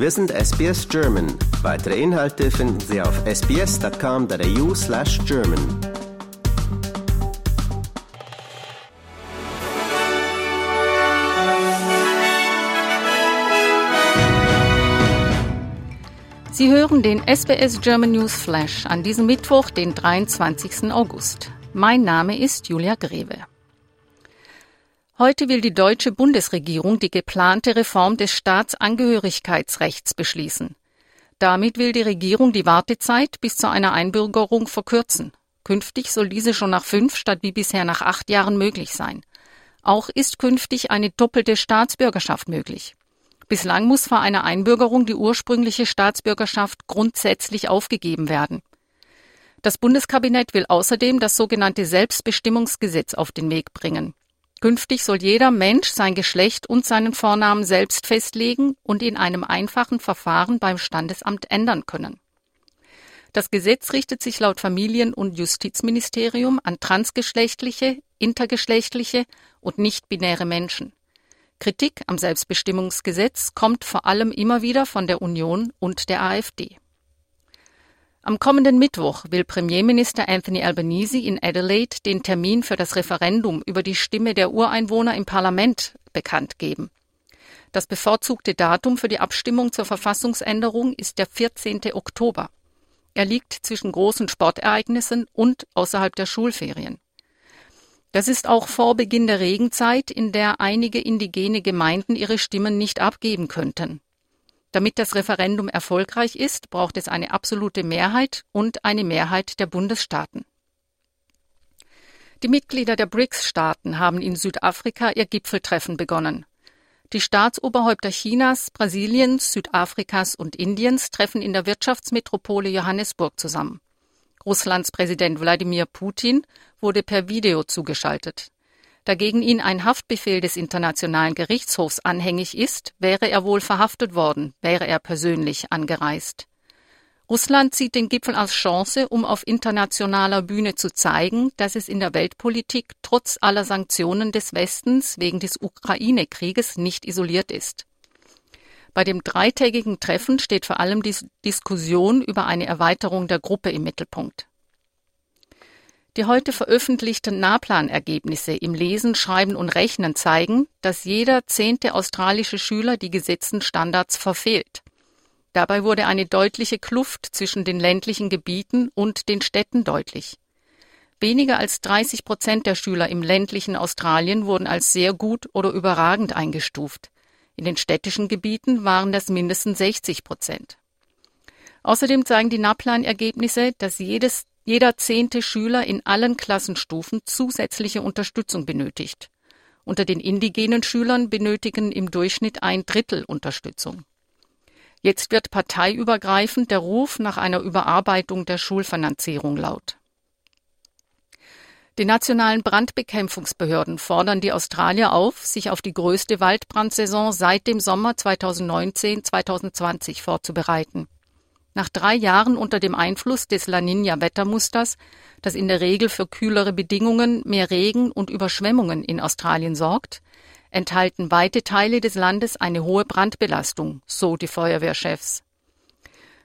Wir sind SBS German. Weitere Inhalte finden Sie auf sbs.com.au slash German. Sie hören den SBS German News Flash an diesem Mittwoch, den 23. August. Mein Name ist Julia Greve. Heute will die deutsche Bundesregierung die geplante Reform des Staatsangehörigkeitsrechts beschließen. Damit will die Regierung die Wartezeit bis zu einer Einbürgerung verkürzen. Künftig soll diese schon nach fünf statt wie bisher nach acht Jahren möglich sein. Auch ist künftig eine doppelte Staatsbürgerschaft möglich. Bislang muss vor einer Einbürgerung die ursprüngliche Staatsbürgerschaft grundsätzlich aufgegeben werden. Das Bundeskabinett will außerdem das sogenannte Selbstbestimmungsgesetz auf den Weg bringen. Künftig soll jeder Mensch sein Geschlecht und seinen Vornamen selbst festlegen und in einem einfachen Verfahren beim Standesamt ändern können. Das Gesetz richtet sich laut Familien- und Justizministerium an transgeschlechtliche, intergeschlechtliche und nicht-binäre Menschen. Kritik am Selbstbestimmungsgesetz kommt vor allem immer wieder von der Union und der AfD. Am kommenden Mittwoch will Premierminister Anthony Albanese in Adelaide den Termin für das Referendum über die Stimme der Ureinwohner im Parlament bekannt geben. Das bevorzugte Datum für die Abstimmung zur Verfassungsänderung ist der 14. Oktober. Er liegt zwischen großen Sportereignissen und außerhalb der Schulferien. Das ist auch vor Beginn der Regenzeit, in der einige indigene Gemeinden ihre Stimmen nicht abgeben könnten. Damit das Referendum erfolgreich ist, braucht es eine absolute Mehrheit und eine Mehrheit der Bundesstaaten. Die Mitglieder der BRICS-Staaten haben in Südafrika ihr Gipfeltreffen begonnen. Die Staatsoberhäupter Chinas, Brasiliens, Südafrikas und Indiens treffen in der Wirtschaftsmetropole Johannesburg zusammen. Russlands Präsident Wladimir Putin wurde per Video zugeschaltet. Da gegen ihn ein Haftbefehl des Internationalen Gerichtshofs anhängig ist, wäre er wohl verhaftet worden, wäre er persönlich angereist. Russland sieht den Gipfel als Chance, um auf internationaler Bühne zu zeigen, dass es in der Weltpolitik trotz aller Sanktionen des Westens wegen des Ukraine-Krieges nicht isoliert ist. Bei dem dreitägigen Treffen steht vor allem die Diskussion über eine Erweiterung der Gruppe im Mittelpunkt. Die heute veröffentlichten Nahplanergebnisse im Lesen, Schreiben und Rechnen zeigen, dass jeder zehnte australische Schüler die gesetzten Standards verfehlt. Dabei wurde eine deutliche Kluft zwischen den ländlichen Gebieten und den Städten deutlich. Weniger als 30 Prozent der Schüler im ländlichen Australien wurden als sehr gut oder überragend eingestuft. In den städtischen Gebieten waren das mindestens 60 Prozent. Außerdem zeigen die NAPLAN-Ergebnisse, dass jedes jeder zehnte Schüler in allen Klassenstufen zusätzliche Unterstützung benötigt. Unter den indigenen Schülern benötigen im Durchschnitt ein Drittel Unterstützung. Jetzt wird parteiübergreifend der Ruf nach einer Überarbeitung der Schulfinanzierung laut. Die nationalen Brandbekämpfungsbehörden fordern die Australier auf, sich auf die größte Waldbrandsaison seit dem Sommer 2019-2020 vorzubereiten. Nach drei Jahren unter dem Einfluss des La Niña-Wettermusters, das in der Regel für kühlere Bedingungen, mehr Regen und Überschwemmungen in Australien sorgt, enthalten weite Teile des Landes eine hohe Brandbelastung, so die Feuerwehrchefs.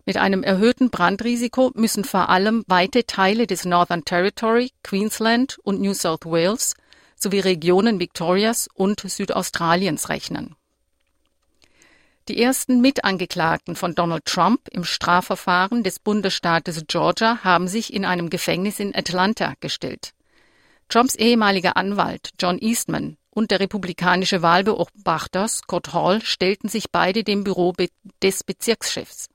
Mit einem erhöhten Brandrisiko müssen vor allem weite Teile des Northern Territory, Queensland und New South Wales sowie Regionen Victorias und Südaustraliens rechnen. Die ersten Mitangeklagten von Donald Trump im Strafverfahren des Bundesstaates Georgia haben sich in einem Gefängnis in Atlanta gestellt. Trumps ehemaliger Anwalt John Eastman und der republikanische Wahlbeobachter Scott Hall stellten sich beide dem Büro des Bezirkschefs.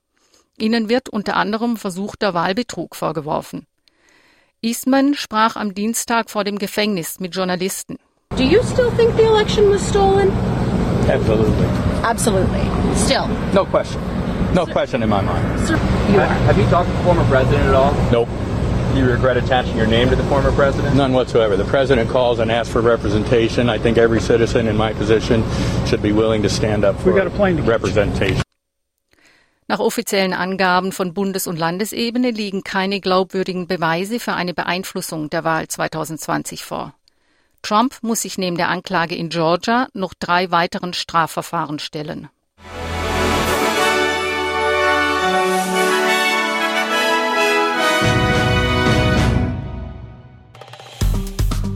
Ihnen wird unter anderem versuchter Wahlbetrug vorgeworfen. Eastman sprach am Dienstag vor dem Gefängnis mit Journalisten. Do you still think the election was stolen? Absolutely. Absolutely. Still. No question. No question in my mind. Sir, you are. Have you talked to the former president at all? Nope. Do you regret attaching your name to the former president? None whatsoever. The president calls and asks for representation. I think every citizen in my position should be willing to stand up for got a plane to representation. Nach offiziellen Angaben von Bundes- und Landesebene liegen keine glaubwürdigen Beweise für eine Beeinflussung der Wahl 2020 vor. Trump muss sich neben der Anklage in Georgia noch drei weiteren Strafverfahren stellen.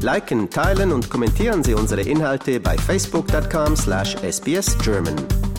Liken, teilen und kommentieren Sie unsere Inhalte bei facebook.com/sbsgerman.